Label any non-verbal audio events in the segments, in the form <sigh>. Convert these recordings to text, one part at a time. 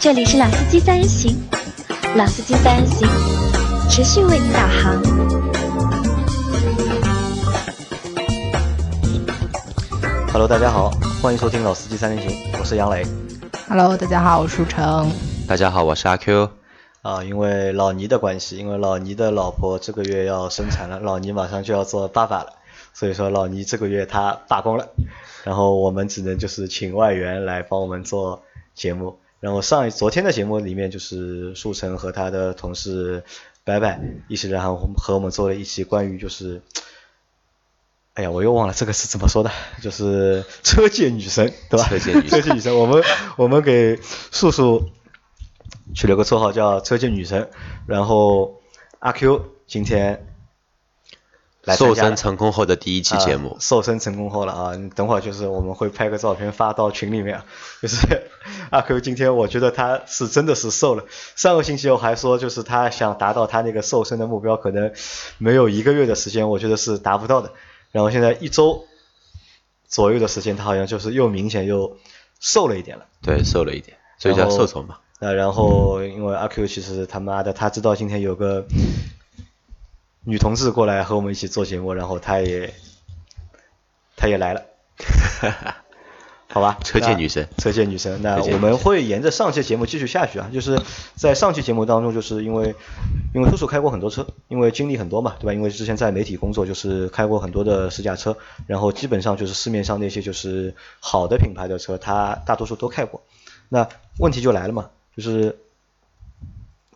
这里是老司机三人行，老司机三人行持续为你导航。Hello，大家好，欢迎收听老司机三人行，我是杨磊。Hello，大家好，我是舒成。大家好，我是阿 Q。啊，因为老倪的关系，因为老倪的老婆这个月要生产了，老倪马上就要做爸爸了，所以说老倪这个月他罢工了，然后我们只能就是请外援来帮我们做节目。然后上一昨天的节目里面，就是树成和他的同事白白一起然后和我们做了一期关于就是，哎呀，我又忘了这个是怎么说的，就是车界女神，对吧？车界女神 <laughs> 车界女神，我们我们给素素取了个绰号叫车界女神，然后阿 Q 今天来参瘦身成功后的第一期节目啊，瘦身成功后了啊！你等会儿就是我们会拍个照片发到群里面，<laughs> 就是阿 Q 今天我觉得他是真的是瘦了。上个星期我还说就是他想达到他那个瘦身的目标，可能没有一个月的时间，我觉得是达不到的。然后现在一周左右的时间，他好像就是又明显又瘦了一点了。对，瘦了一点，所以叫瘦瘦嘛。那然后因为阿 Q 其实他妈的他知道今天有个女同志过来和我们一起做节目，然后她也她也来了，<laughs> 好吧？<laughs> 车界女神车界女神。那我们会沿着上期节目继续下去啊，就是在上期节目当中，就是因为因为叔叔开过很多车，因为经历很多嘛，对吧？因为之前在媒体工作，就是开过很多的试驾车，然后基本上就是市面上那些就是好的品牌的车，他大多数都开过。那问题就来了嘛，就是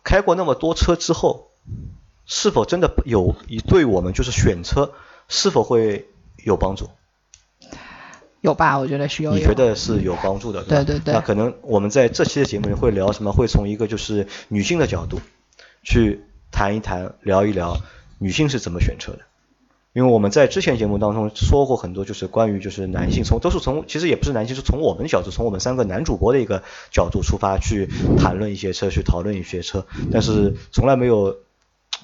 开过那么多车之后，是否真的有对我们就是选车是否会有帮助？有吧？我觉得是有。有你觉得是有帮助的，吧对对对那可能我们在这期的节目里会聊什么？会从一个就是女性的角度去谈一谈、聊一聊女性是怎么选车的。因为我们在之前节目当中说过很多，就是关于就是男性从都是从其实也不是男性，是从我们角度，从我们三个男主播的一个角度出发去谈论一些车，去讨论一些车，但是从来没有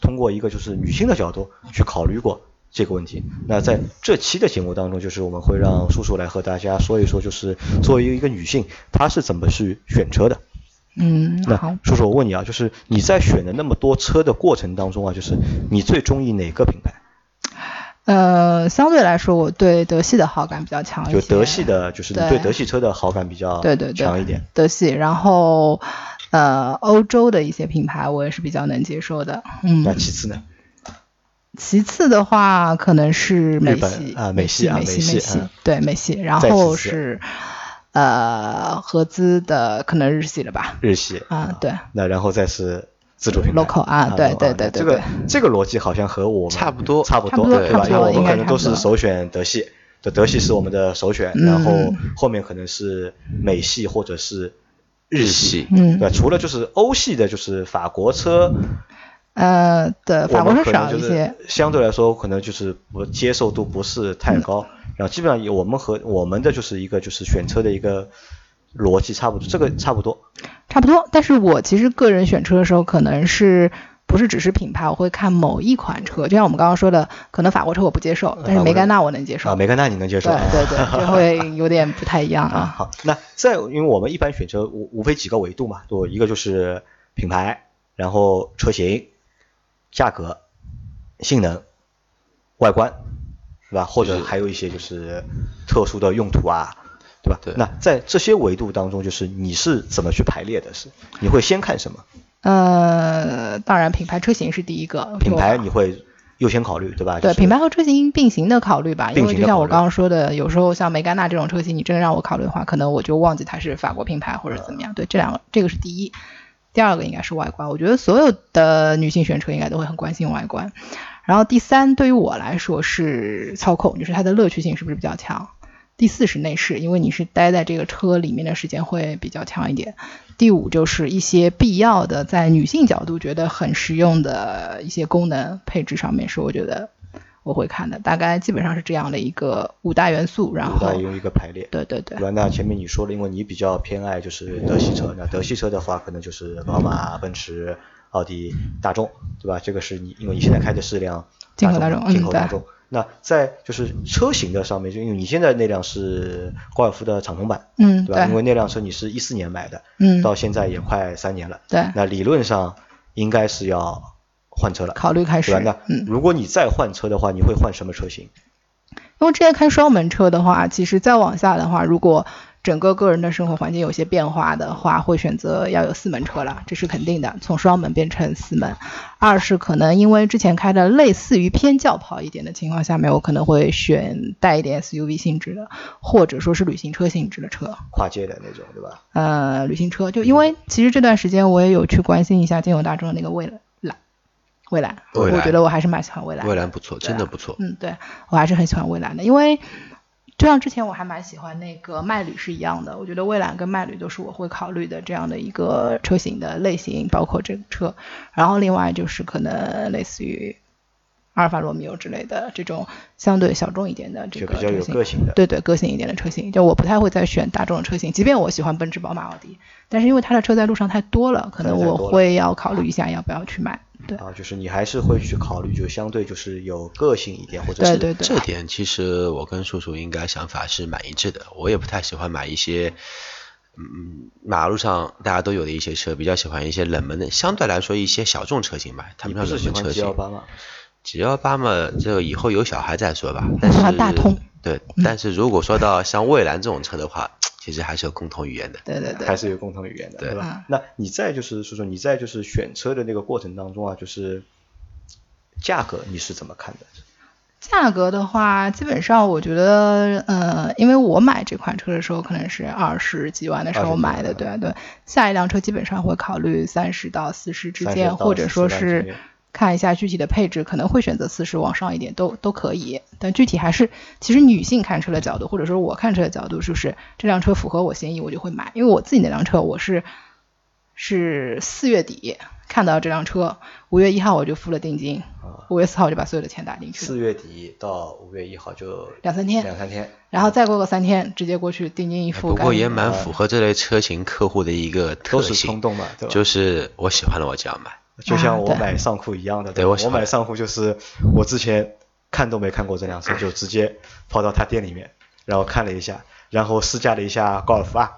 通过一个就是女性的角度去考虑过这个问题。那在这期的节目当中，就是我们会让叔叔来和大家说一说，就是作为一个女性，她是怎么去选车的。嗯，好那。叔叔，我问你啊，就是你在选的那么多车的过程当中啊，就是你最中意哪个品牌？呃，相对来说，我对德系的好感比较强一些。就德系的，就是你对对德系车的好感比较对对对强一点。德系，然后呃，欧洲的一些品牌我也是比较能接受的。嗯，那其次呢？其次的话，可能是美系啊美系啊美美系美系嗯，对美系，然后是呃合资的，可能日系了吧。日系啊，对，那然后再是自主品牌 Local 啊对对对对这个这个逻辑好像和我们差不多差不多对吧？因为我们应该可能都是首选德系，就德系是我们的首选，嗯然后后面可能是美系或者是日日系系，嗯对吧？除了就是欧系的，就是法国车，呃，对，法国车少一些。相对来说可能就是不接受度不是太高，然后基本上有我们和我们的就是一个就是选车的一个逻辑差不多，这个差不多。差不多，但是我其实个人选车的时候，可能是不是只是品牌，我会看某一款车，就像我们刚刚说的，可能法国车我不接受，但是梅甘娜我能接受。啊，梅甘娜你能接受？对对对，<laughs> 就会有点不太一样啊，啊。好，那在因为我们一般选车无无非几个维度嘛，对，一个就是品牌，然后车型、价格、性能、外观，对吧？或者还有一些就是特殊的用途啊，对吧？对那在这些维度当中，就是你是怎么去排列的？是你会先看什么？呃，当然品牌车型是第一个，品牌你会优先考虑，对吧？就是对品牌和车型并行的考虑吧，因为就像我刚刚说的，有时候像梅甘娜这种车型，你真的让我考虑的话，可能我就忘记它是法国品牌或者怎么样。对，这两个这个是第一，第二个应该是外观。我觉得所有的女性选车应该都会很关心外观。然后第三，对于我来说是操控，就是它的乐趣性是不是比较强。第四是内饰，因为你是待在这个车里面的时间会比较长一点。第五就是一些必要的，在女性角度觉得很实用的一些功能配置上面是我觉得我会看的，大概基本上是这样的一个五大元素，然后五大有一个排列。对对对对吧？那前面你说了，因为你比较偏爱就是德系车，那德系车的话，可能就是宝马、奔驰、奥迪、大众，对吧？这个是你因为你现在开的是辆进口大众嗯进口大众。那在就是车型的上面，就因为你现在那辆是高尔夫的敞篷版，嗯，对吧？因为，那辆车你是一四年买的，嗯，到现在也快三年了，对，那理论上应该是要换车了，考虑开始对吧？，那嗯，如果你再换车的话，你会换什么车型？因为之前开双门车的话，其实再往下的话，如果整个个人的生活环境有些变化的话，会选择要有四门车了，这是肯定的，从双门变成四门。二是可能因为之前开的类似于偏轿跑一点的情况下面，我可能会选带一点 SUV 性质的，或者说是旅行车性质的车。跨界的那种，对吧？呃，旅行车，就因为其实这段时间我也有去关心一下金友大众的那个蔚蓝，蔚蓝，蔚蓝我觉得我还是蛮喜欢蔚蓝的。蔚蓝不错，真的不错。嗯，对我还是很喜欢蔚蓝的，因为就像之前我还蛮喜欢那个迈旅是一样的，我觉得蔚蓝跟迈旅都是我会考虑的这样的一个车型的类型，包括这个车。然后另外就是可能类似于阿尔法罗密欧之类的这种相对小众一点的这个比较有个车型。个性的。对对，个性一点的车型，就我不太会再选大众的车型，即便我喜欢奔驰、宝马、奥迪，但是因为它的车在路上太多了，可能我会要考虑一下要不要去买。对，啊，就是你还是会去考虑，就相对就是有个性一点，或者是对对对，这点其实我跟叔叔应该想法是蛮一致的。我也不太喜欢买一些，嗯，马路上大家都有的一些车，比较喜欢一些冷门的，相对来说一些小众车型吧，他们不上不是喜欢冷门车 G 幺型。八吗？G 幺八嘛，这个以后有小孩再说吧。但是喜欢大通对，但是如果说到像蔚蓝这种车的话，其实还是有共同语言的。对对对，还是有共同语言的，对吧嗯？那你在就是说说你在就是选车的那个过程当中啊，就是价格你是怎么看的？价格的话，基本上我觉得，呃，因为我买这款车的时候可能是二十几万的时候买的，万对对。下一辆车基本上会考虑三十到四十之间，或者说40万之是间看一下具体的配置，可能会选择四十往上一点，都都可以。但具体还是，其实女性看车的角度，或者说我看车的角度，就是这辆车符合我心意，我就会买。因为我自己那辆车，我是是四月底看到这辆车，五月一号我就付了定金，啊，五月四号我就把所有的钱打进去。四月底到五月一号就两三天两三天，然后再过个三天，直接过去定金一付。不过也蛮符合这类车型客户的一个特都是冲性，动嘛，对吧？就是我喜欢了我就要买。就像我买尚酷一样的，对我买尚酷就是我之前看都没看过这辆车，就直接跑到他店里面，然后看了一下，然后试驾了一下高尔夫啊，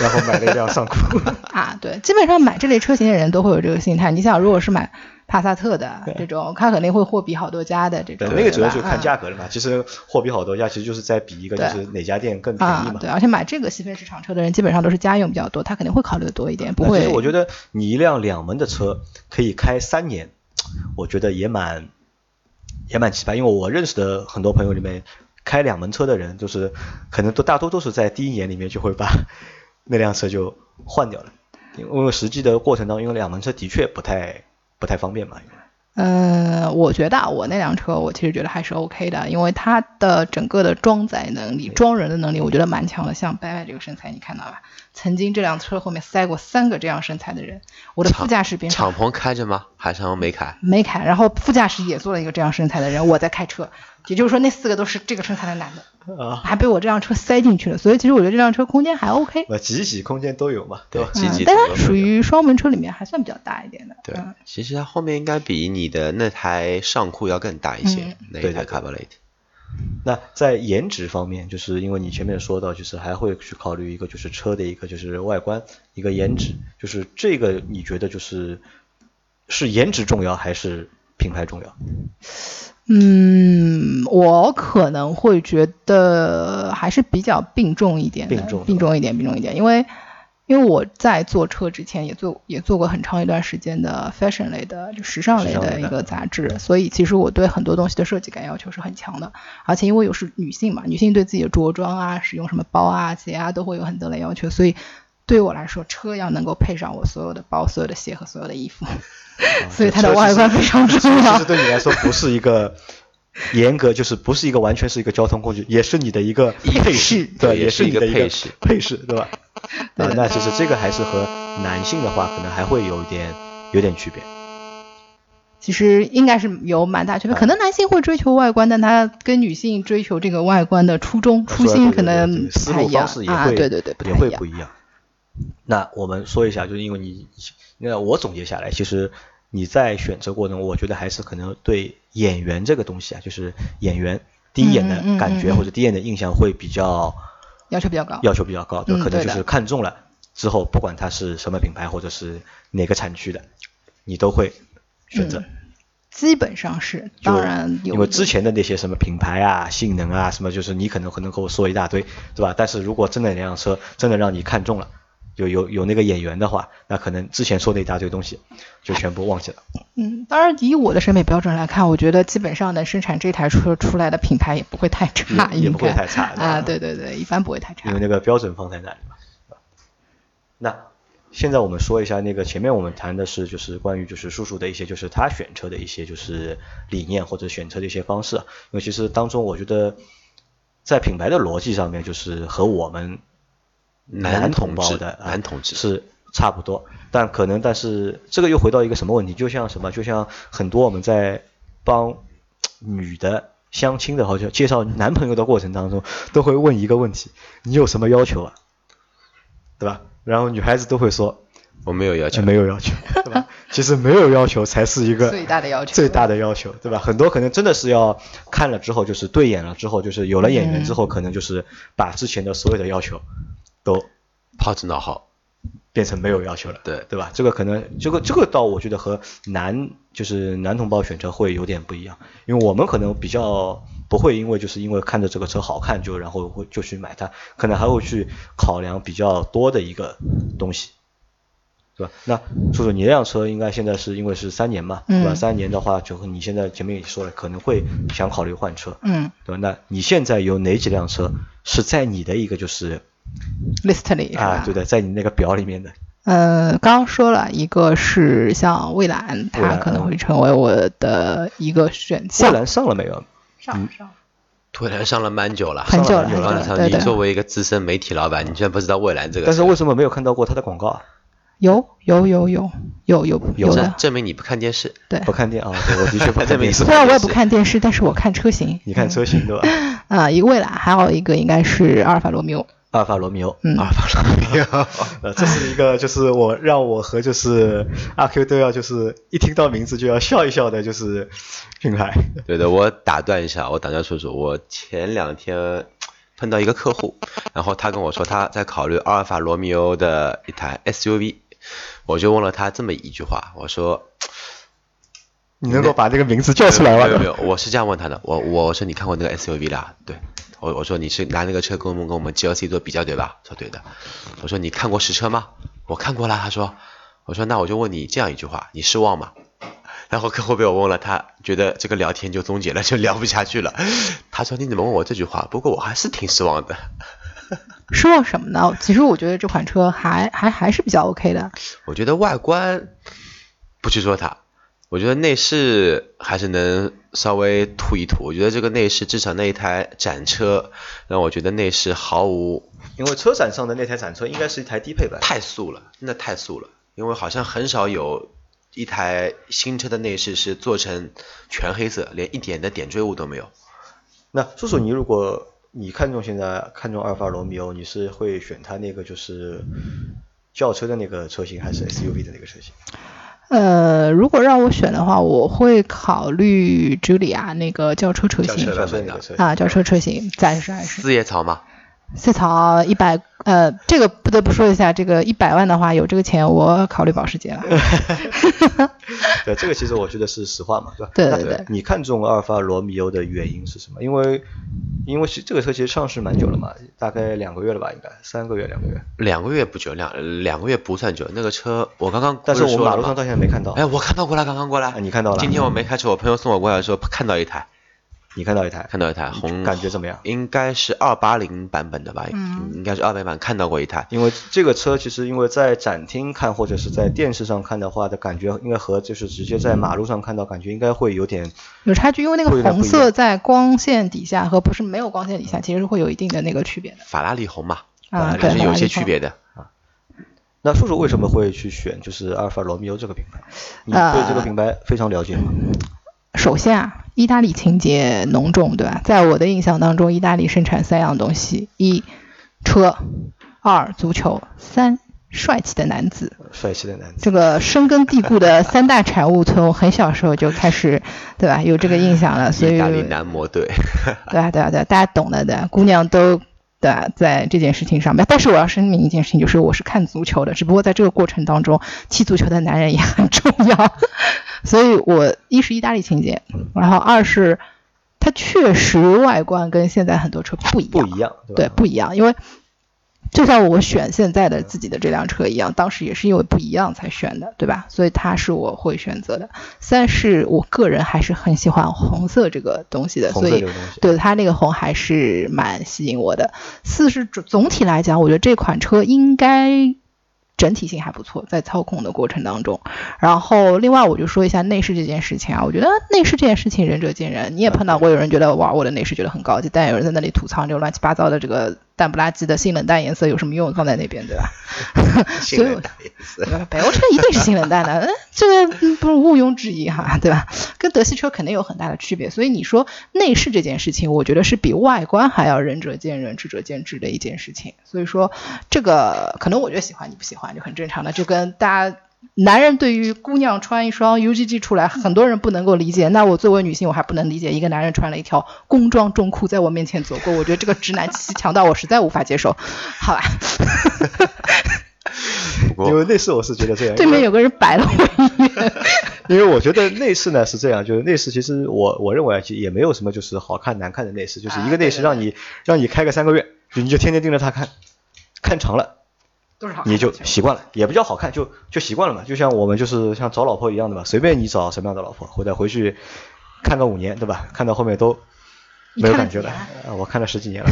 然后买了一辆尚酷。<laughs> 啊，对，基本上买这类车型的人都会有这个心态。你想，如果是买帕萨特的这种，他肯定会货比好多家的这对种，，那个主要就看价格了嘛。其实货比好多家，其实就是在比一个就是哪家店更便宜嘛，。啊对，而且买这个细分市场车的人，基本上都是家用比较多，他肯定会考虑的多一点，不会。其实我觉得你一辆两门的车可以开三年，我觉得也蛮也蛮奇葩。因为我认识的很多朋友里面，开两门车的人，就是可能都大多都是在第一年里面就会把那辆车就换掉了，因为实际的过程当中，因为两门车的确不太不太方便吧。因为嗯，我觉得啊我那辆车，我其实觉得还是 OK 的，因为它的整个的装载能力、装人的能力，我觉得蛮强的。像白白这个身材，你看到吧？曾经这辆车后面塞过三个这样身材的人，我的副驾驶边敞篷开着吗？还是没开？没开，然后副驾驶也坐了一个这样身材的人，我在开车，也就是说那四个都是这个车才能拿的，啊，还被我这辆车塞进去了。所以其实我觉得这辆车空间还 OK，那挤一挤空间都有嘛，对吧？嗯积极，但它属于双门车里面还算比较大一点的。对嗯，其实它后面应该比你的那台上酷要更大一些嗯，那一台对对 Cabriolet。那在颜值方面，就是因为你前面说到，就是还会去考虑一个就是车的一个就是外观一个颜值，就是这个你觉得就是是颜值重要还是品牌重要？嗯，我可能会觉得还是比较并重一点的，并重的并重一点，并重一点，因为因为我在做车之前也做也做过很长一段时间的 fashion 类的就时尚类的一个杂志，所以其实我对很多东西的设计感要求是很强的，而且因为又是女性嘛，女性对自己的着装啊、使用什么包啊、鞋啊都会有很多的要求，所以对我来说，车要能够配上我所有的包、所有的鞋和所有的衣服，<laughs> 所以它的外观非常重要其实。对你来说不是一个严格，就是不是一个完全是一个交通工具，也是你的一个配饰，对，也是一个是你的一个配饰配饰，对吧？<laughs> 啊，那其实这个还是和男性的话，可能还会有一点有点区别。其实应该是有蛮大区别，啊可能男性会追求外观，但他跟女性追求这个外观的初衷、初心可能对不太一样啊，对对对，也会不一样。那我们说一下，就是因为你，那我总结下来，其实你在选择过程中，我觉得还是可能对演员这个东西啊，就是演员第一眼的感觉或者第一眼的印象会比较要求比较高，要求比较高，对，可能就是看中了之后，不管它是什么品牌或者是哪个产区的，你都会选择。基本上是，就当然有因为之前的那些什么品牌啊、性能啊什么，就是你可能可能跟我说一大堆，对吧？但是如果真的那辆车真的让你看中了，有有有那个演员的话，那可能之前说的一大堆东西就全部忘记了。嗯，当然以我的审美标准来看，我觉得基本上能生产这台车出来的品牌也不会太差，也也不会太差啊，对对对，一般不会太差因为。那个标准放在那里嘛。那现在我们说一下那个前面我们谈的是就是关于就是叔叔的一些就是他选车的一些就是理念或者选车的一些方式啊，因为其实当中我觉得在品牌的逻辑上面就是和我们男同胞的啊男同志是差不多，但可能但是这个又回到一个什么问题？就像什么？就像很多我们在帮女的相亲的或者介绍男朋友的过程当中，都会问一个问题：你有什么要求啊？对吧？然后女孩子都会说我没有要求，没有要求，<laughs> 对吧？其实没有要求才是一个最大的要求最大的要求，对吧？很多可能真的是要看了之后，就是对眼了之后，就是有了眼缘之后，可能就是把之前的所有的要求都抛之脑后。变成没有要求了，对对吧？这个可能这个这个倒我觉得和男就是男同胞选车会有点不一样，因为我们可能比较不会因为就是因为看着这个车好看就然后会就去买它，可能还会去考量比较多的一个东西，对吧？那叔叔你那辆车应该现在是因为是三年嘛，对吧？嗯三年的话，就和你现在前面也说了，可能会想考虑换车，嗯对吧？那你现在有哪几辆车是在你的一个就是，list 里是吧？啊，对的，在你那个表里面的？呃，刚刚说了一个是像蔚蓝，它可能会成为我的一个选蔚项。蓝上了没有？上上蔚蓝上了蛮久了，很久了，上了很久了，王子超，对对。你作为一个资深媒体老板，你居然不知道蔚蓝这个？但是为什么没有看到过它的广告啊？有有有有有有有的，证证明你不看电视。对。不看电啊？对，我的确不看电视。虽然我也不看电视，但是我看车型。你看车型对吧？啊、一个蔚蓝，还有一个应该是阿尔法罗密欧。阿尔法罗密欧，嗯，阿尔法罗密欧，<laughs> 呃，这是一个就是我让我和就是阿 Q 都要就是一听到名字就要笑一笑的，就是品牌。对的，我打断一下，我打断叔叔，我前两天碰到一个客户，然后他跟我说他在考虑阿尔法罗密欧的一台 SUV，我就问了他这么一句话，我说你能够把这个名字叫出来吗？没有没有，我是这样问他的，我我说你看过那个 SUV 啦？对，我我说你是拿那个车跟我们跟我们 GLC 做比较对吧？说对的。我说你看过实车吗？我看过了。他说，我说那我就问你这样一句话，你失望吗？然后客户被我问了，他觉得这个聊天就终结了，就聊不下去了。他说你怎么问我这句话？不过我还是挺失望的。失望什么呢？其实我觉得这款车还还还是比较 OK 的。我觉得外观不去说它，我觉得内饰还是能稍微涂一涂。我觉得这个内饰至少那一台展车让我觉得内饰毫无因为车展上的那台展车应该是一台低配版，太素了，真的太素了。因为好像很少有一台新车的内饰是做成全黑色，连一点的点缀物都没有。那叔叔，你如果你看中现在看中阿尔法罗密欧，你是会选它那个就是轿车的那个车型，还是 SUV 的那个车型？呃，如果让我选的话，我会考虑茱莉亚那个轿车车型轿车车那个车型啊，轿车车型，暂时还是。四叶草嘛，四槽一百，呃，这个不得不说一下，这个一百万的话，有这个钱，我考虑保时捷了。<laughs> <laughs> 对，这个其实我觉得是实话嘛，对吧？对对对你看中阿尔法罗密欧的原因是什么？因为因为是这个车其实上市蛮久了嘛，大概两个月了吧，应该三个月两个月。两个月不久，两两个月不算久。那个车我刚刚但是我马路上到现在没看到。哎，我看到过来，刚刚过来。啊你看到了今天我没开车，我朋友送我过来的时候看到一台，你看到一台，看到一台红，感觉怎么样？应该是二八零版本的吧？嗯应该是二百版，看到过一台。因为这个车其实因为在展厅看或者是在电视上看的话的感觉，应该和就是直接在马路上看到感觉应该会有点有差距，因为那个红色在光线底下和不是没有光线底下，其实是会有一定的那个区别的。法拉利红嘛，啊还是有些区别的。那叔叔为什么会去选就是阿尔法罗密欧这个品牌？你呃对这个品牌非常了解吗？首先啊，意大利情节浓重，对吧？在我的印象当中，意大利生产三样东西：一车，二足球，三帅气的男子，帅气的男子。这个深根蒂固的三大产物，从很小时候就开始，对吧？有这个印象了，所以意大利男模队，对啊，对啊，对啊，大家懂的，对，姑娘都对啊，在这件事情上面。但是我要声明一件事情，就是我是看足球的，只不过在这个过程当中，踢足球的男人也很重要。<laughs> 所以我一是意大利情节，然后二是它确实外观跟现在很多车不一样，不一样，对，不一样，因为。就像我选现在的自己的这辆车一样，当时也是因为不一样才选的，对吧？所以它是我会选择的。三是我个人还是很喜欢红色这个东西的，所以对它那个红还是蛮吸引我的。四是总体来讲，我觉得这款车应该。整体性还不错，在操控的过程当中。然后另外我就说一下内饰这件事情啊，我觉得内饰这件事情仁者见仁。你也碰到过有人觉得哇，我的内饰觉得很高级，但有人在那里吐槽这个乱七八糟的这个淡不拉几的性冷淡颜色有什么用？放在那边对吧？<laughs> 性冷淡颜色，北欧车一定是性冷淡的，嗯，这个不是毋庸置疑哈，对吧？跟德系车肯定有很大的区别。所以你说内饰这件事情，我觉得是比外观还要仁者见仁，智者见智的一件事情。所以说这个可能我觉得喜欢你不喜欢。就很正常的，就跟大家男人对于姑娘穿一双 UGG 出来，很多人不能够理解。那我作为女性，我还不能理解一个男人穿了一条工装中裤在我面前走过，我觉得这个直男气息强到我实在无法接受。好吧。<laughs> 因为内饰我是觉得这样。对面有个人白了我一眼。因为我觉得内饰呢是这样，就是内饰其实我我认为其实也没有什么就是好看难看的内饰，就是一个内饰让你让你开个三个月，你就天天盯着它看，看长了。你就习惯了，也不叫好看，就就习惯了嘛。就像我们就是像找老婆一样的嘛，随便你找什么样的老婆，或者回去看个五年，对吧？看到后面都没有感觉了。我看了十几年了。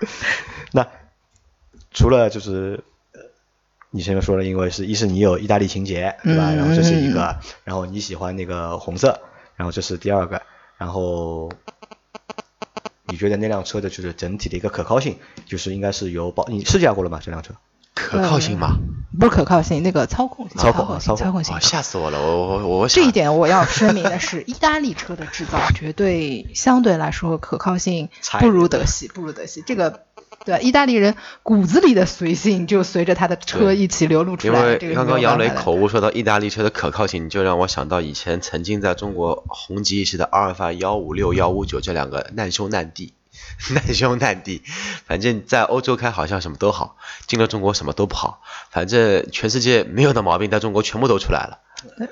<laughs> 那除了就是你前面说了，因为是一是你有意大利情节，对吧？然后这是一个，然后你喜欢那个红色，然后这是第二个，然后。你觉得那辆车的就是整体的一个可靠性，就是应该是有保？你试驾过了吗？这辆车可靠性吗？不是可靠性，那个操控性操控性操控性。吓死我了！我我我这一点我要声明的是，意大利车的制造绝对相对来说可靠性不如德系，不如德系。这个对意大利人骨子里的随性就随着他的车一起流露出来。因为刚刚杨磊口误说到意大利车的可靠性，就让我想到以前曾经在中国红极一时的阿尔法幺五六幺五九这两个难兄难弟。<laughs> 难兄难弟，反正在欧洲开好像什么都好，进了中国什么都不好。反正全世界没有的毛病，在中国全部都出来了。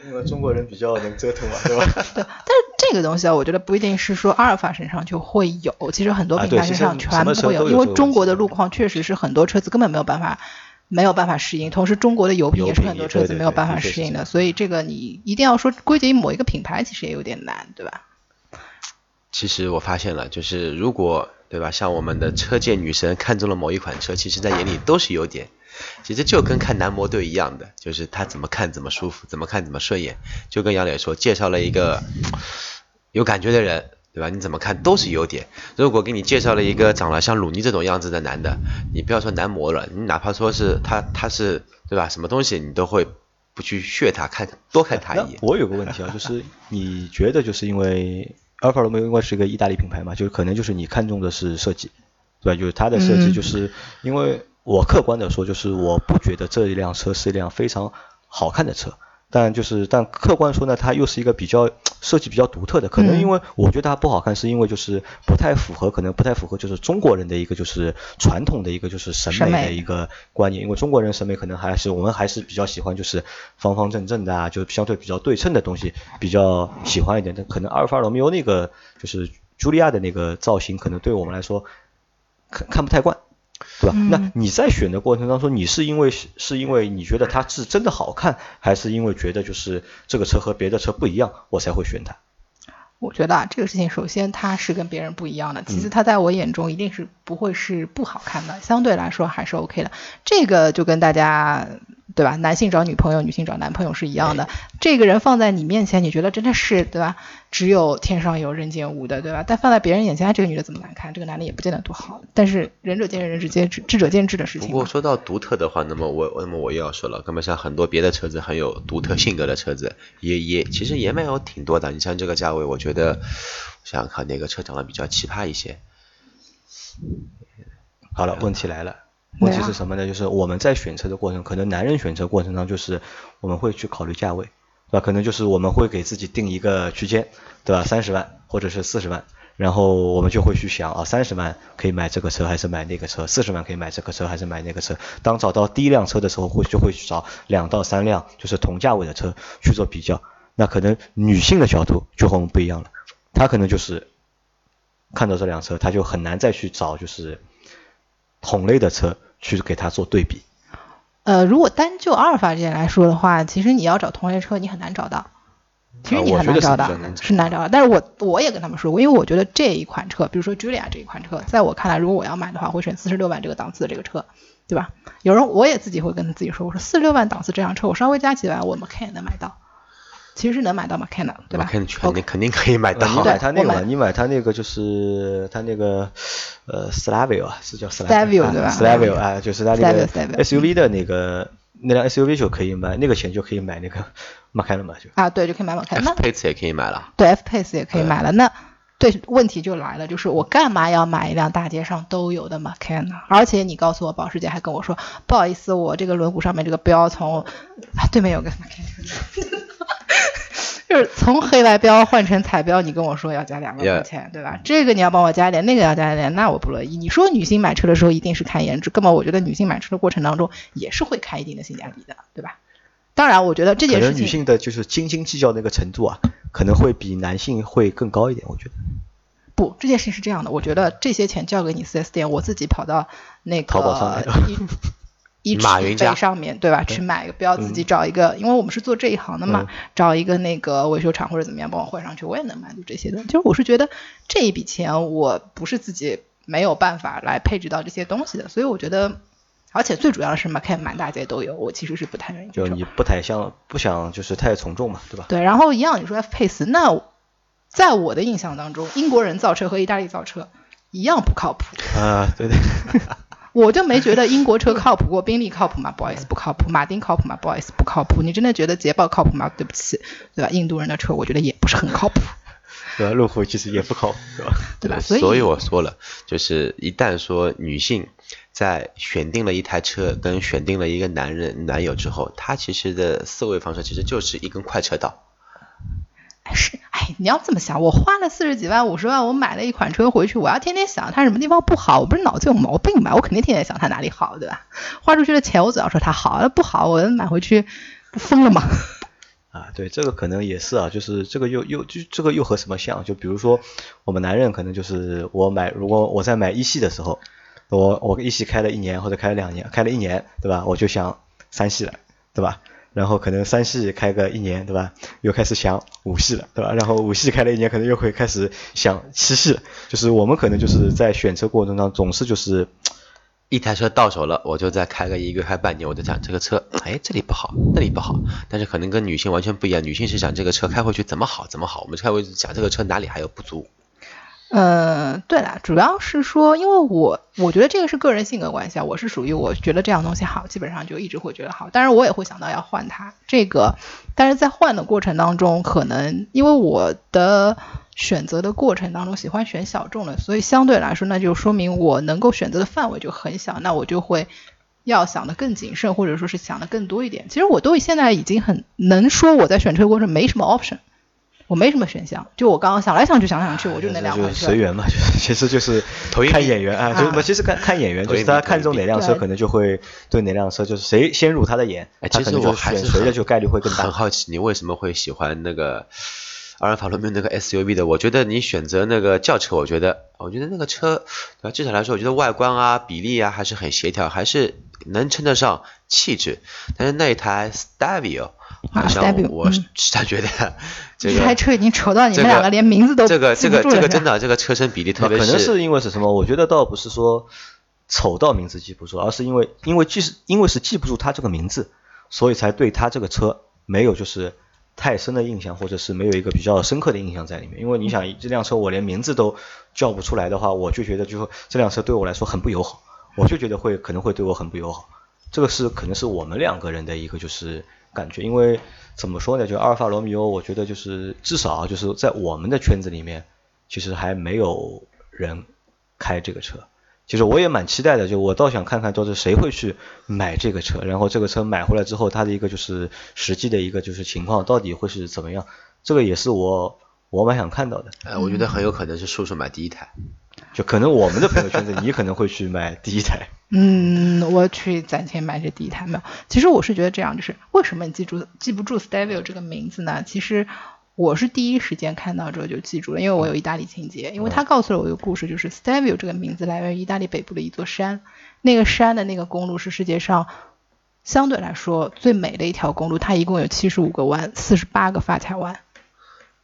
因为中国人比较能折腾嘛，对吧？<laughs> 对，但是这个东西啊，我觉得不一定是说阿尔法身上就会有，其实很多品牌身上全部会有，因为中国的路况确实是很多车子根本没有办法没有办法适应，同时中国的油品也是很多车子没有办法适应的，所以这个你一定要说归结于某一个品牌，其实也有点难，对吧？其实我发现了，就是如果对吧，像我们的车界女神看中了某一款车，其实在眼里都是优点。其实就跟看男模队一样的，就是他怎么看怎么舒服，怎么看怎么顺眼。就跟杨磊说，介绍了一个有感觉的人，对吧？你怎么看都是优点。如果给你介绍了一个长得像鲁尼这种样子的男的，你不要说男模了，你哪怕说是他他是对吧？什么东西你都会不去炫他，看多看他一眼。我有个问题啊，就是你觉得就是因为。阿尔法罗密欧因为是一个意大利品牌嘛，就可能就是你看中的是设计，对吧？就是它的设计，就是因为我客观的说，就是我不觉得这一辆车是一辆非常好看的车。但就是，但客观说呢，它又是一个比较设计比较独特的。可能因为我觉得它不好看，是因为就是不太符合，可能不太符合就是中国人的一个就是传统的一个就是审美的一个观念。因为中国人审美可能还是我们还是比较喜欢就是方方正正的啊，就相对比较对称的东西比较喜欢一点。但可能阿尔法罗密欧那个就是茱莉亚的那个造型，可能对我们来说看看不太惯。对吧？那你在选的过程当中，你是因为是因为你觉得它是真的好看，还是因为觉得就是这个车和别的车不一样，我才会选它？我觉得啊，这个事情首先它是跟别人不一样的，其次它在我眼中一定是不会是不好看的，相对来说还是 OK 的。这个就跟大家。对吧？男性找女朋友，女性找男朋友是一样的。这个人放在你面前，你觉得真的是对吧？只有天上有人间无的，对吧？但放在别人眼前，这个女的怎么难看？这个男的也不见得多好。但是仁者见仁，智者见智，智者见智的事情。不过说到独特的话，那么我那么我又要说了，那么像很多别的车子很有独特性格的车子，也也其实也没有挺多的。你像这个价位，我觉得想想看哪个车长得比较奇葩一些。好了，问题来了。问题是什么呢？就是我们在选车的过程，可能男人选车过程当中，就是我们会去考虑价位，那？可能就是我们会给自己定一个区间，对吧？三十万或者是四十万，然后我们就会去想啊，三十万可以买这个车还是买那个车？四十万可以买这个车还是买那个车？当找到第一辆车的时候，会就会去找两到三辆就是同价位的车去做比较。那可能女性的角度就和我们不一样了，她可能就是看到这辆车，她就很难再去找就是同类的车去给她做对比。呃，如果单就阿尔法这点来说的话，其实你要找同类车，你很难找到。其实你很难找到，是难找到。但是我我也跟他们说过，因为我觉得这一款车，比如说 Julia 这一款车，在我看来，如果我要买的话，会选四十六万这个档次的这个车，对吧？有人我也自己会跟自己说，我说四十六万档次这辆车，我稍微加几万，我 Macan 也能买到，其实是能买到 Macana，，对吧？肯肯定肯定可以买到。呃你买它那个嘛，你买它那个就是它那个呃 Slavio 啊，是叫 Slavio，对吧 s l a v i o 啊，就是它那个 SUV 的那个那辆 SUV 就可以买，那个钱就可以买那个 Macana 嘛，就。啊，对，就可以买 Macana F Pace 也可以买了。对 F Pace 也可以买了。那对问题就来了，就是我干嘛要买一辆大街上都有的 Macan 呢？而且你告诉我，保时捷还跟我说，不好意思，我这个轮毂上面这个标从啊对面有个 Macan，<laughs> 就是从黑白标换成彩标，你跟我说要加两万块钱对吧？这个你要帮我加一点，那个要加一点，那我不乐意。你说女性买车的时候一定是看颜值，根本我觉得女性买车的过程当中也是会看一定的性价比的，对吧？当然，我觉得这可能女件事情性的就是斤斤计较那个程度啊，可能会比男性会更高一点，我觉得。不，这件事情是这样的，我觉得这些钱交给你四 S 店，我自己跑到那淘宝上一 <laughs> 马云家。上面对吧，去买个标，自己找一个，因为我们是做这一行的嘛，嗯。找一个那个维修厂或者怎么样帮我换上去，我也能满足这些的。就是我是觉得这一笔钱我不是自己没有办法来配置到这些东西的，所以我觉得，而且最主要的是嘛，开满大街都有，我其实是不太愿意就你不太想不想就是太从众嘛，对吧？对，然后一样，你说 F Pace，那在我的印象当中，英国人造车和意大利造车一样不靠谱。啊、对对，<laughs> 我就没觉得英国车靠谱过宾利靠谱吗？不好意思，不靠谱。马丁靠谱吗？不好意思，不靠谱。你真的觉得捷豹靠谱吗？对不起，对吧？印度人的车我觉得也不是很靠谱，<laughs> 对吧？路虎其实也不靠谱，对吧？对吧？所所以我说了，就是一旦说女性在选定了一台车跟选定了一个男人男友之后，他其实的思维方式其实就是一根快车道。是，哎，你要这么想，我花了四十几万、五十万，我买了一款车回去，我要天天想它什么地方不好，我不是脑子有毛病吗？我肯定天天想它哪里好，对吧？花出去的钱，我总要说它好，那不好，我买回去不疯了吗？<laughs> 啊，对，这个可能也是啊，就是这个又又就这个又和什么像？就比如说我们男人可能就是我买，如果我在买一系的时候，我我一系开了一年或者开了两年，开了一年，对吧？我就想三系了，对吧？然后可能三系开个一年，对吧？又开始想五系了，对吧？然后五系开了一年，可能又会开始想七系。就是我们可能就是在选车过程当中，总是就是一台车到手了，我就再开个一个月、开半年，我就讲这个车，哎，这里不好，那里不好。但是可能跟女性完全不一样，女性是讲这个车开回去怎么好怎么好，我们开回去讲这个车哪里还有不足。呃，对了，主要是说，因为我我觉得这个是个人性格关系啊，我是属于我觉得这样东西好，基本上就一直会觉得好，当然我也会想到要换它这个，但是在换的过程当中，可能因为我的选择的过程当中喜欢选小众的，所以相对来说，那就说明我能够选择的范围就很小，那我就会要想的更谨慎，或者说是想的更多一点。其实我都现在已经很能说我在选车过程没什么 option。我没什么选项，就我刚刚想来想去想来想去，我就那两车。随缘嘛，<laughs> 就是其实就是看投一笔眼缘啊，就啊不其实看看眼缘，投一笔就是他看中哪辆车，可能就会对哪辆车，就是谁先入他的眼，哎，他可能就其实我还选是很谁的就概率会更大很。好奇你为什么会喜欢那个阿尔法罗密欧那个 SUV 的？我觉得你选择那个轿车，我觉得我觉得那个车，对吧？至少来说，我觉得外观啊、比例啊还是很协调，还是能称得上气质。但是那一台 Stelvio 好像 Stelvio，我嗯实在觉得 <laughs> 这这台车已经丑到你们两个连名字都这个这个这个真的这个车身比例，特别可能是因为是什么？我觉得倒不是说丑到名字记不住，而是因为因为记是因为是记不住他这个名字，所以才对他这个车没有就是太深的印象，或者是没有一个比较深刻的印象在里面。因为你想这辆车我连名字都叫不出来的话，我就觉得就说这辆车对我来说很不友好，我就觉得会可能会对我很不友好。这个是可能是我们两个人的一个就是感觉，因为怎么说呢？就阿尔法罗密欧，我觉得就是至少就是在我们的圈子里面，其实还没有人开这个车，其实我也蛮期待的，就我倒想看看，就是谁会去买这个车，然后这个车买回来之后，它的一个就是实际的一个就是情况到底会是怎么样，这个也是我我蛮想看到的。呃，我觉得很有可能是叔叔买第一台。就可能我们的朋友圈子，你可能会去买第一台。嗯，我去攒钱买这第一台没有。其实我是觉得这样，就是为什么你记住记不住 Stelvio 这个名字呢？其实我是第一时间看到之后就记住了，因为我有意大利情节，因为他告诉了我一个故事，就是 Stelvio 这个名字来源于意大利北部的一座山，那个山的那个公路是世界上相对来说最美的一条公路，它一共有七十五个弯，四十八个发卡弯。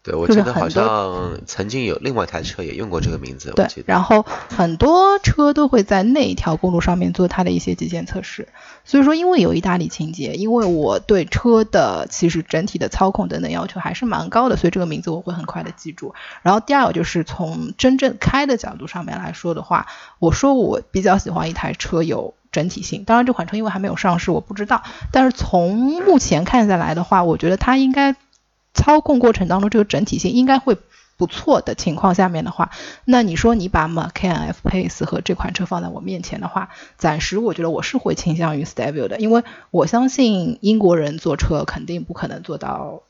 对，我记得好像曾经有另外一台车也用过这个名字。对，然后很多车都会在那一条公路上面做它的一些极限测试。所以说，因为有意大利情节，因为我对车的其实整体的操控等等要求还是蛮高的，所以这个名字我会很快的记住。然后第二个就是从真正开的角度上面来说的话，我说我比较喜欢一台车有整体性。当然这款车因为还没有上市，我不知道。但是从目前看下来的话，我觉得它应该。操控过程当中，这个整体性应该会不错的情况下面的话，那你说你把 Macan F Pace 和这款车放在我面前的话，暂时我觉得我是会倾向于 Stelvio 的，因为我相信英国人坐车肯定不可能做到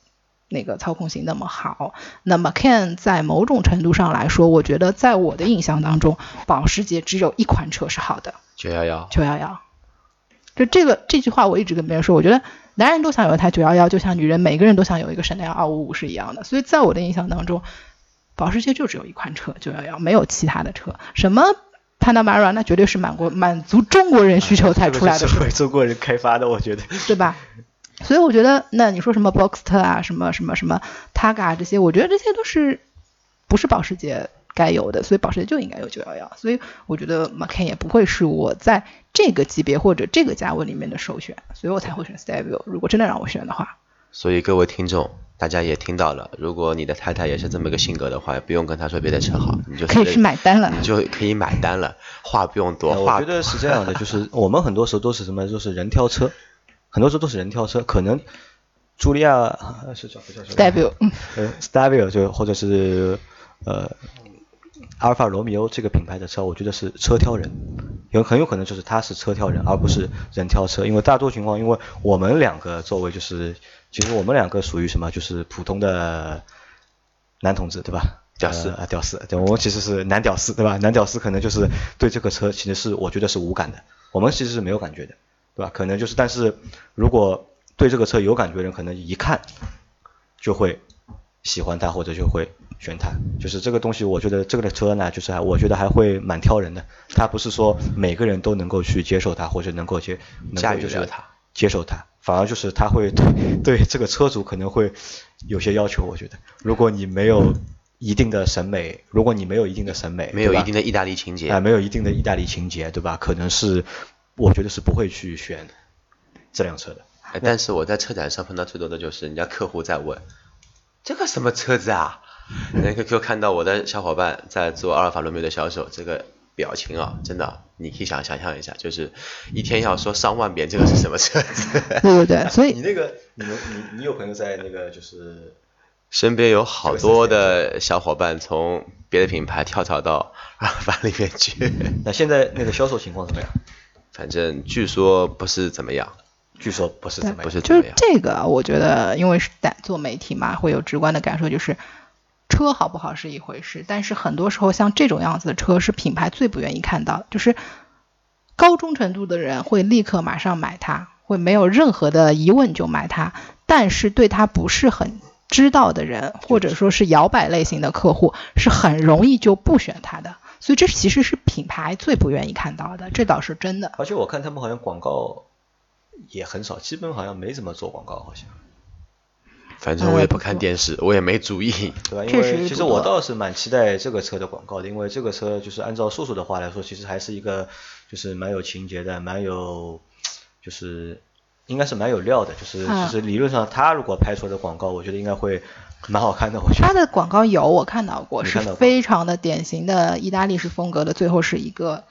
那个操控性那么好。那么 Macan 在某种程度上来说，我觉得在我的印象当中，保时捷只有一款车是好的，九幺幺，九幺幺。就这个这句话我一直跟别人说，我觉得。男人都想有一台九幺幺，就像女人每个人都想有一个神奈二五五是一样的。所以在我的印象当中，保时捷就只有一款车九幺幺，没有其他的车。什么 <laughs> Panamera 那绝对是满国满足中国人需求才出来的，是为中国人开发的，我觉得，对吧？所以我觉得，那你说什么 Boxster 啊，什么什么什么 Targa 这些，我觉得这些都是不是保时捷。该有的，所以保时捷就应该有九幺幺，所以我觉得 Macan 也不会是我在这个级别或者这个价位里面的首选，所以我才会选 Stelvio。如果真的让我选的话，所以各位听众，大家也听到了，如果你的太太也是这么一个性格的话，不用跟她说别的车好，你就可以去买单了，你就可以买单了，话 <laughs> 不用多。我觉得是这样的，就是我们很多时候都是什么，就是人挑车，很多时候都是人挑车，可能茱莉亚是叫不叫 Stelvio？呃，Stelvio 就或者是呃。阿尔法罗密欧这个品牌的车，我觉得是车挑人，有很有可能就是他是车挑人，而不是人挑车。因为大多情况，因为我们两个作为就是，其实我们两个属于什么，就是普通的男同志，对吧？屌丝啊，屌丝，对，我们其实是男屌丝，对吧？男屌丝可能就是对这个车其实是我觉得是无感的，我们其实是没有感觉的，对吧？可能就是，但是如果对这个车有感觉的人，可能一看就会喜欢它，或者就会。选它，就是这个东西，我觉得这个的车呢，就是还我觉得还会蛮挑人的。它不是说每个人都能够去接受它，或者能够接驾驭了它，接受它，反而就是它会对对这个车主可能会有些要求。我觉得，如果你没有一定的审美，如果你没有一定的审美，没有一定的意大利情节，啊，没有一定的意大利情节，对吧？可能是我觉得是不会去选这辆车的。但是我在车展上碰到最多的就是人家客户在问，这个什么车子啊？那 QQ 看到我的小伙伴在做阿尔法罗密欧的销售，这个表情啊，真的，你可以想想象一下，就是一天要说上万遍这个是什么车子。<laughs> 对对对，所以你那个，你你你有朋友在那个就是身边有好多的小伙伴从别的品牌跳槽到阿尔法里面去。<laughs> 那现在那个销售情况怎么样？反正据说不是怎么样，据说不是怎么样，不是就是这个，我觉得因为是在做媒体嘛，会有直观的感受，就是。车好不好是一回事，但是很多时候像这种样子的车是品牌最不愿意看到，就是高忠诚度的人会立刻马上买它，会没有任何的疑问就买它，但是对它不是很知道的人，或者说是摇摆类型的客户，是很容易就不选它的，所以这其实是品牌最不愿意看到的，这倒是真的。而且我看他们好像广告也很少，基本好像没怎么做广告，好像。反正我也不看电视，我也没注意，<laughs> 对吧？因为其实我倒是蛮期待这个车的广告的，因为这个车就是按照叔叔的话来说，其实还是一个就是蛮有情节的，蛮有就是应该是蛮有料的，就是就是理论上他如果拍出来的广告，我觉得应该会蛮好看的。我觉得他的广告有我看到过，是非常的典型的意大利式风格的，最后是一个。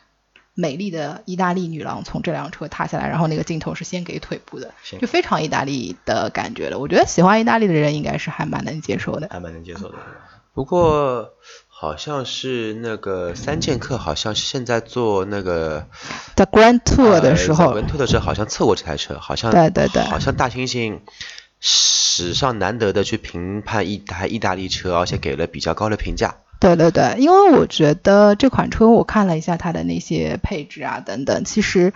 美丽的意大利女郎从这辆车踏下来，然后那个镜头是先给腿部的，就非常意大利的感觉了。我觉得喜欢意大利的人应该是还蛮能接受的，还蛮能接受的。不过好像是那个三剑客，好像是现在做那个在 Grand Tour 的时候，Grand Tour 的时候好像测过这台车，好像对对对好像大猩猩史上难得的去评判一台意大利车，而且给了比较高的评价。对对对，因为我觉得这款车我看了一下它的那些配置啊等等，其实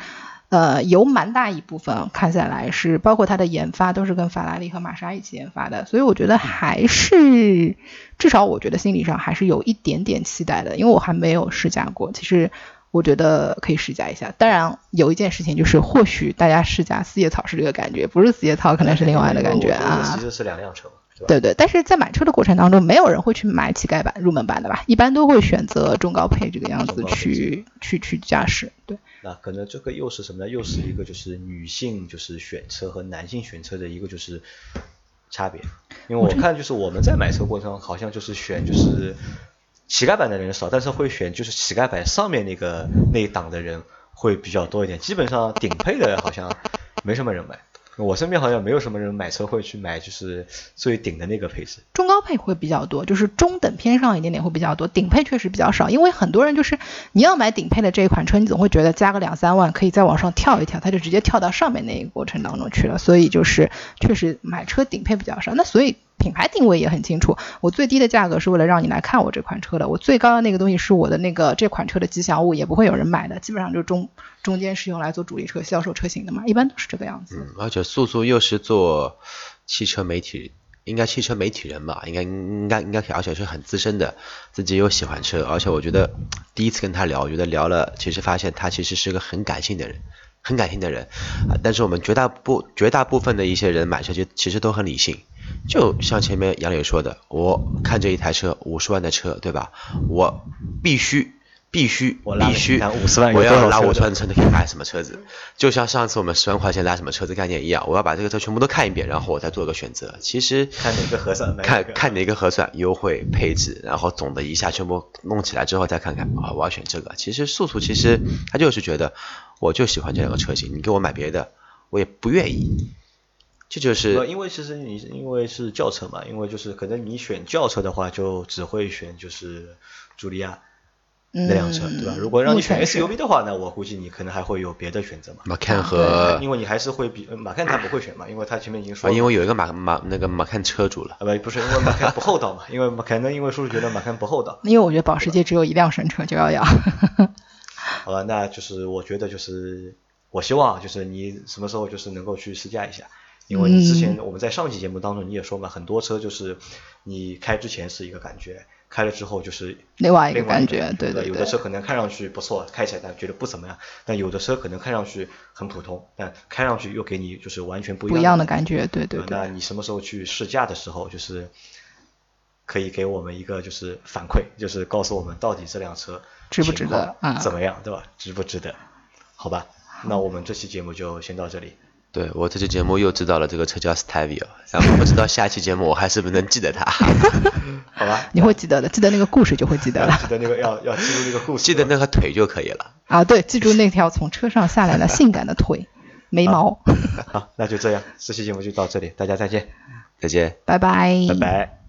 呃有蛮大一部分看下来是包括它的研发都是跟法拉利和玛莎一起研发的，所以我觉得还是至少我觉得心理上还是有一点点期待的，因为我还没有试驾过，其实。我觉得可以试驾一下，当然有一件事情就是，或许大家试驾四叶草是这个感觉，不是四叶草可能是另外的感觉啊。其实是两辆车嘛，对吧？对对，但是在买车的过程当中，没有人会去买乞丐版、入门版的吧？一般都会选择中高配这个样子去去去驾驶。对，那可能这个又是什么呢？又是一个就是女性就是选车和男性选车的一个就是差别。因为我看就是我们在买车过程中，好像就是选就是乞丐版的人少，但是会选就是乞丐版上面那个那一档的人会比较多一点。基本上顶配的好像没什么人买。我身边好像没有什么人买车会去买就是最顶的那个配置。中高配会比较多，就是中等偏上一点点会比较多，顶配确实比较少。因为很多人就是你要买顶配的这一款车，你总会觉得加个两三万可以再往上跳一跳，他就直接跳到上面那一个过程当中去了。所以就是确实买车顶配比较少。那所以品牌定位也很清楚，我最低的价格是为了让你来看我这款车的，我最高的那个东西是我的那个这款车的吉祥物，也不会有人买的，基本上就中中间是用来做主力车销售车型的嘛，一般都是这个样子。嗯，而且素素又是做汽车媒体，应该汽车媒体人吧，应该应该应该，而且是很资深的，自己又喜欢车，而且我觉得第一次跟他聊，我觉得聊了，其实发现他其实是个很感性的人，很感性的人。但是我们绝大部绝大部分的一些人买车就其实都很理性，就像前面杨磊说的，我看这一台车五十万的车，对吧？我必须。必须必须一台50万我要拉五十万的车，你可以买什么车子？就像上次我们十万块钱拉什么车子概念一样，我要把这个车全部都看一遍，然后我再做个选择。其实看哪个合算看看哪个合算，优惠配置，然后总的一下全部弄起来之后再看看啊，我要选这个。其实素素其实他就是觉得我就喜欢这两个车型，你给我买别的我也不愿意。这就呃是因为其实你因为是轿车嘛，因为就是可能你选轿车的话，就只会选就是茱莉亚那辆车，对吧？如果让你选 SUV 的话，那我估计你可能还会有别的选择嘛。马 can 和因为你还是会比呃马看他不会选嘛，因为他前面已经说啊，了嘛，因为有一个马马那个马看车主了。啊不不是因为马看不厚道嘛，因为马可能因为叔叔觉得马看不厚道，<laughs> 因为我觉得保时捷只有一辆神车九幺幺。好吧，那就是我觉得就是我希望啊就是你什么时候就是能够去试驾一下，因为你之前我们在上期节目当中你也说嘛，很多车就是你开之前是一个感觉，开了之后就是另外一个感觉觉，对对对有的车可能看上去不错，开起来但觉得不怎么样，但有的车可能看上去很普通，但开上去又给你就是完全不不一一样的样的感觉，对对呃那。你什么时候去试驾的时候，就是可以给我们一个就是反馈，就是告诉我们到底这辆车值不值得啊怎么样，对吧？值不值得？好吧，那我们这期节目就先到这里。对我这期节目又知道了这个车叫 Stelvio，然后不知道下期节目我还是不是能记得它。<laughs> 好吧，你会记得的，记得那个故事就会记得了 <laughs> 记得那个要要记住那个故事，记得那个腿就可以了。啊！对，记住那条从车上下来的性感的腿，<laughs> 眉毛。好，那就这样，这期节目就到这里，大家再见，再见。拜拜。拜拜。